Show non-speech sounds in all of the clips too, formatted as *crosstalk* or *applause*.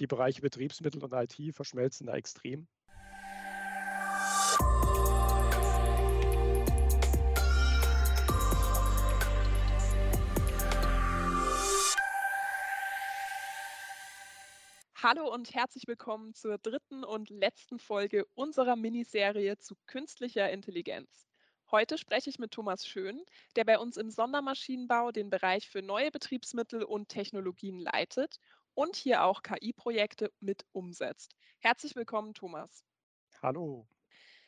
Die Bereiche Betriebsmittel und IT verschmelzen da extrem. Hallo und herzlich willkommen zur dritten und letzten Folge unserer Miniserie zu künstlicher Intelligenz. Heute spreche ich mit Thomas Schön, der bei uns im Sondermaschinenbau den Bereich für neue Betriebsmittel und Technologien leitet und hier auch KI-Projekte mit umsetzt. Herzlich willkommen, Thomas. Hallo.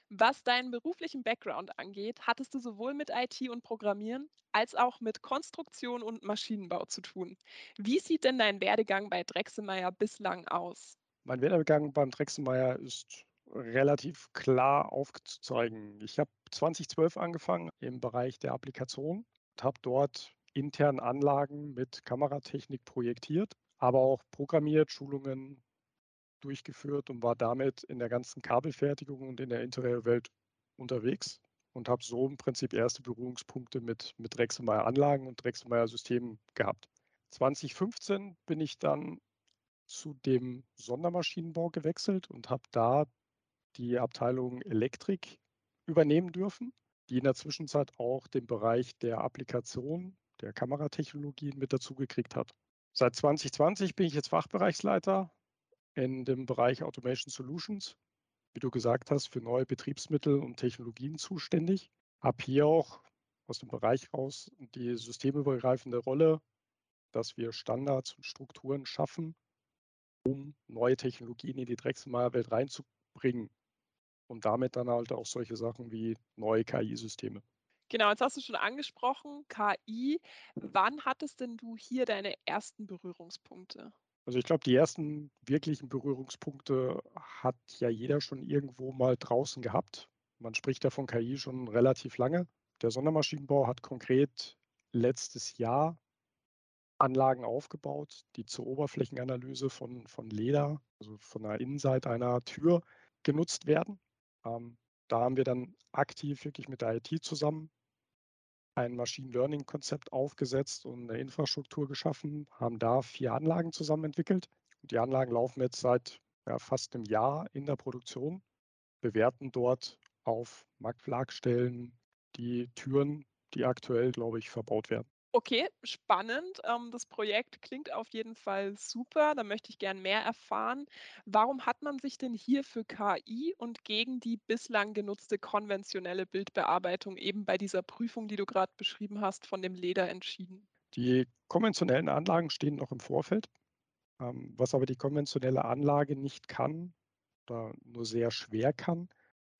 Was deinen beruflichen Background angeht, hattest du sowohl mit IT und Programmieren als auch mit Konstruktion und Maschinenbau zu tun. Wie sieht denn dein Werdegang bei Drechselmeier bislang aus? Mein Werdegang beim Drechselmeier ist relativ klar aufzuzeigen. Ich habe 2012 angefangen im Bereich der Applikation und habe dort intern Anlagen mit Kameratechnik projektiert, aber auch programmiert, Schulungen durchgeführt und war damit in der ganzen Kabelfertigung und in der Interiorwelt unterwegs und habe so im Prinzip erste Berührungspunkte mit, mit Drechselmeier Anlagen und Drechselmeier Systemen gehabt. 2015 bin ich dann zu dem Sondermaschinenbau gewechselt und habe da die Abteilung Elektrik übernehmen dürfen, die in der Zwischenzeit auch den Bereich der Applikation, der Kameratechnologien mit dazugekriegt hat. Seit 2020 bin ich jetzt Fachbereichsleiter in dem Bereich Automation Solutions, wie du gesagt hast, für neue Betriebsmittel und Technologien zuständig. Habe hier auch aus dem Bereich raus die systemübergreifende Rolle, dass wir Standards und Strukturen schaffen, um neue Technologien in die Drechselmeier-Welt reinzubringen und damit dann halt auch solche Sachen wie neue KI-Systeme. Genau, jetzt hast du schon angesprochen, KI. Wann hattest denn du hier deine ersten Berührungspunkte? Also ich glaube, die ersten wirklichen Berührungspunkte hat ja jeder schon irgendwo mal draußen gehabt. Man spricht ja von KI schon relativ lange. Der Sondermaschinenbau hat konkret letztes Jahr Anlagen aufgebaut, die zur Oberflächenanalyse von, von Leder, also von der Innenseite einer Tür genutzt werden. Ähm, da haben wir dann aktiv wirklich mit der IT zusammen ein Machine Learning-Konzept aufgesetzt und eine Infrastruktur geschaffen, haben da vier Anlagen zusammen entwickelt. Die Anlagen laufen jetzt seit ja, fast einem Jahr in der Produktion, bewerten dort auf Marktflagstellen die Türen, die aktuell, glaube ich, verbaut werden. Okay, spannend. Ähm, das Projekt klingt auf jeden Fall super. Da möchte ich gern mehr erfahren. Warum hat man sich denn hier für KI und gegen die bislang genutzte konventionelle Bildbearbeitung eben bei dieser Prüfung, die du gerade beschrieben hast, von dem Leder entschieden? Die konventionellen Anlagen stehen noch im Vorfeld. Ähm, was aber die konventionelle Anlage nicht kann oder nur sehr schwer kann,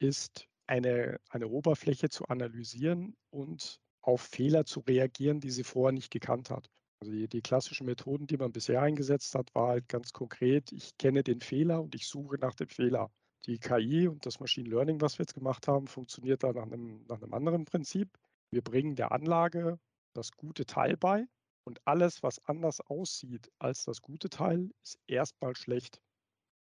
ist eine, eine Oberfläche zu analysieren und auf Fehler zu reagieren, die sie vorher nicht gekannt hat. Also die, die, klassischen Methoden, die man bisher eingesetzt hat, war halt ganz konkret, ich kenne den Fehler und ich suche nach dem Fehler. Die KI und das Machine Learning, was wir jetzt gemacht haben, funktioniert da nach einem, nach einem anderen Prinzip. Wir bringen der Anlage das gute Teil bei und alles, was anders aussieht als das gute Teil, ist erstmal schlecht.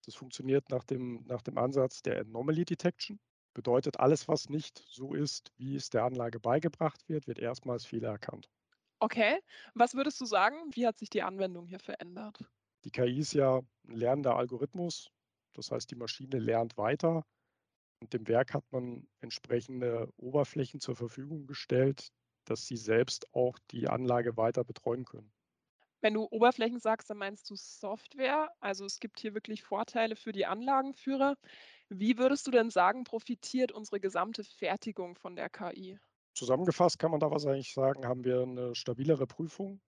Das funktioniert nach dem, nach dem Ansatz der Anomaly Detection. Bedeutet, alles, was nicht so ist, wie es der Anlage beigebracht wird, wird erstmals Fehler erkannt. Okay. Was würdest du sagen? Wie hat sich die Anwendung hier verändert? Die KI ist ja ein lernender Algorithmus. Das heißt, die Maschine lernt weiter. Und dem Werk hat man entsprechende Oberflächen zur Verfügung gestellt, dass sie selbst auch die Anlage weiter betreuen können. Wenn du Oberflächen sagst, dann meinst du Software. Also es gibt hier wirklich Vorteile für die Anlagenführer. Wie würdest du denn sagen, profitiert unsere gesamte Fertigung von der KI? Zusammengefasst kann man da wahrscheinlich sagen, haben wir eine stabilere Prüfung.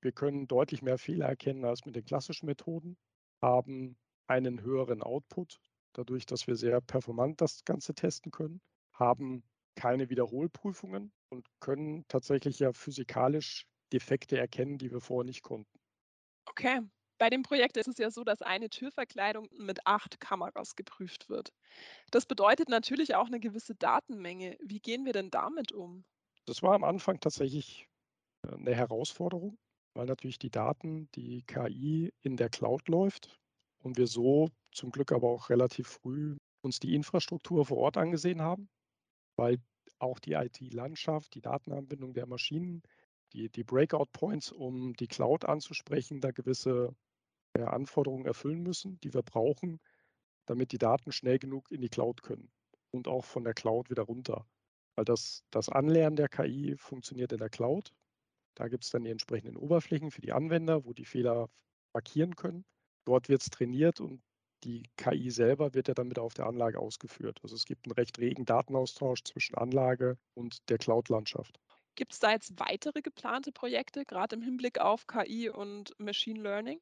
Wir können deutlich mehr Fehler erkennen als mit den klassischen Methoden, haben einen höheren Output, dadurch, dass wir sehr performant das Ganze testen können, haben keine Wiederholprüfungen und können tatsächlich ja physikalisch Defekte erkennen, die wir vorher nicht konnten. Okay. Bei dem Projekt ist es ja so, dass eine Türverkleidung mit acht Kameras geprüft wird. Das bedeutet natürlich auch eine gewisse Datenmenge. Wie gehen wir denn damit um? Das war am Anfang tatsächlich äh, eine Herausforderung, weil natürlich die Daten, die KI in der Cloud läuft und wir so zum Glück aber auch relativ früh uns die Infrastruktur vor Ort angesehen haben, weil auch die IT-Landschaft, die Datenanbindung der Maschinen die, die Breakout Points, um die Cloud anzusprechen, da gewisse ja, Anforderungen erfüllen müssen, die wir brauchen, damit die Daten schnell genug in die Cloud können und auch von der Cloud wieder runter. Weil das, das Anlernen der KI funktioniert in der Cloud. Da gibt es dann die entsprechenden Oberflächen für die Anwender, wo die Fehler markieren können. Dort wird es trainiert und die KI selber wird ja dann wieder auf der Anlage ausgeführt. Also es gibt einen recht regen Datenaustausch zwischen Anlage und der Cloud-Landschaft. Gibt es da jetzt weitere geplante Projekte, gerade im Hinblick auf KI und Machine Learning?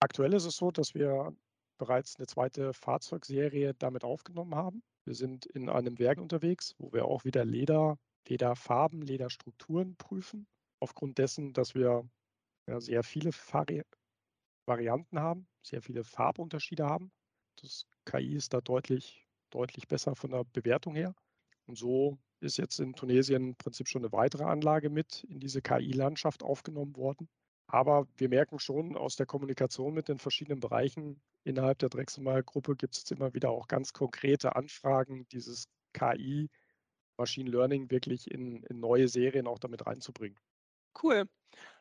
Aktuell ist es so, dass wir bereits eine zweite Fahrzeugserie damit aufgenommen haben. Wir sind in einem Werk unterwegs, wo wir auch wieder Leder, Lederfarben, Lederstrukturen prüfen. Aufgrund dessen, dass wir ja, sehr viele Vari Varianten haben, sehr viele Farbunterschiede haben. Das KI ist da deutlich, deutlich besser von der Bewertung her. Und so ist jetzt in Tunesien im Prinzip schon eine weitere Anlage mit in diese KI-Landschaft aufgenommen worden. Aber wir merken schon aus der Kommunikation mit den verschiedenen Bereichen innerhalb der Drechselmeier-Gruppe gibt es immer wieder auch ganz konkrete Anfragen, dieses KI, Machine Learning wirklich in, in neue Serien auch damit reinzubringen. Cool.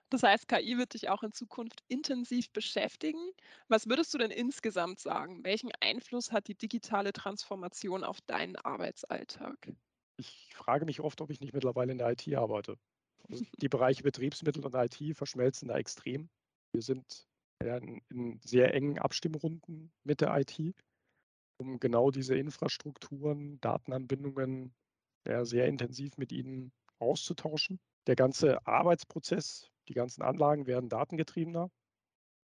Das heißt, KI wird dich auch in Zukunft intensiv beschäftigen. Was würdest du denn insgesamt sagen? Welchen Einfluss hat die digitale Transformation auf deinen Arbeitsalltag? Ich frage mich oft, ob ich nicht mittlerweile in der IT arbeite. Also *laughs* die Bereiche Betriebsmittel und IT verschmelzen da extrem. Wir sind in, sehr engen Abstimmrunden mit der IT, um genau diese Infrastrukturen, Datenanbindungen sehr intensiv mit ihnen auszutauschen. Der ganze Arbeitsprozess, die ganzen Anlagen werden datengetriebener.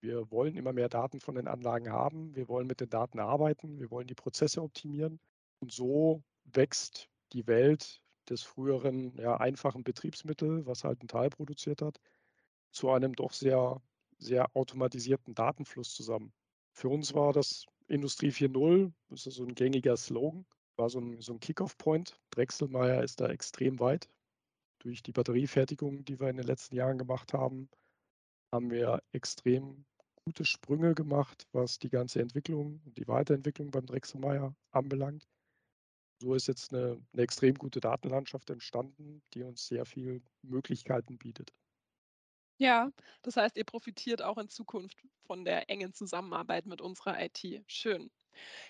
Wir wollen immer mehr Daten von den Anlagen haben. Wir wollen mit den Daten arbeiten. Wir wollen die Prozesse optimieren. Und so wächst die Welt des früheren ja, einfachen Betriebsmittel, was halt ein Teil produziert hat, zu einem doch sehr, sehr automatisierten Datenfluss zusammen. Für uns war das Industrie 4.0, das ist so ein gängiger Slogan, war so ein, so ein Kick-Off-Point. Drechselmeier ist da extrem weit. Durch die Batteriefertigung, die wir in den letzten Jahren gemacht haben, haben wir extrem gute Sprünge gemacht, was die ganze Entwicklung und die Weiterentwicklung beim Drechselmeier anbelangt. So ist jetzt eine, eine extrem gute Datenlandschaft entstanden, die uns sehr viele Möglichkeiten bietet. Ja, das heißt, ihr profitiert auch in Zukunft von der engen Zusammenarbeit mit unserer IT. Schön.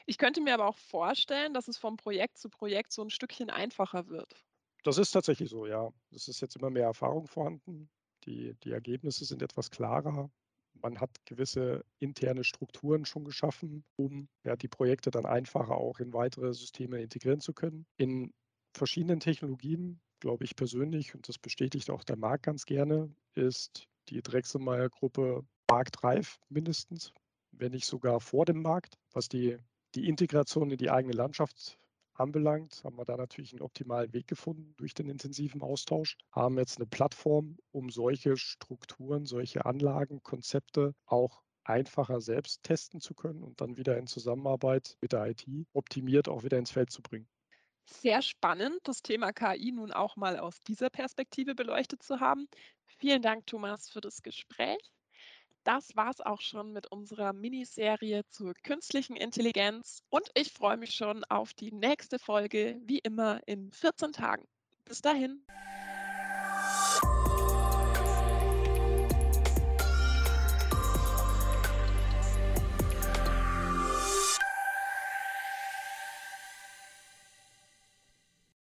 Ich könnte mir aber auch vorstellen, dass es von Projekt zu Projekt so ein Stückchen einfacher wird. Das ist tatsächlich so, ja. Es ist jetzt immer mehr Erfahrung vorhanden. Die, die Ergebnisse sind etwas klarer. Man hat gewisse interne Strukturen schon geschaffen, um ja, die Projekte dann einfacher auch in weitere Systeme integrieren zu können. In verschiedenen Technologien, glaube ich persönlich, und das bestätigt auch der Markt ganz gerne, ist die Drechselmeier-Gruppe marktreif mindestens, wenn nicht sogar vor dem Markt, was die, die Integration in die eigene Landschaft anbelangt, haben wir da natürlich einen optimalen Weg gefunden durch den intensiven Austausch, haben jetzt eine Plattform, um solche Strukturen, solche Anlagen, Konzepte auch einfacher selbst testen zu können und dann wieder in Zusammenarbeit mit der IT optimiert auch wieder ins Feld zu bringen. Sehr spannend, das Thema KI nun auch mal aus dieser Perspektive beleuchtet zu haben. Vielen Dank, Thomas, für das Gespräch. Das war's auch schon mit unserer Miniserie zur künstlichen Intelligenz und ich freue mich schon auf die nächste Folge, wie immer in 14 Tagen. Bis dahin.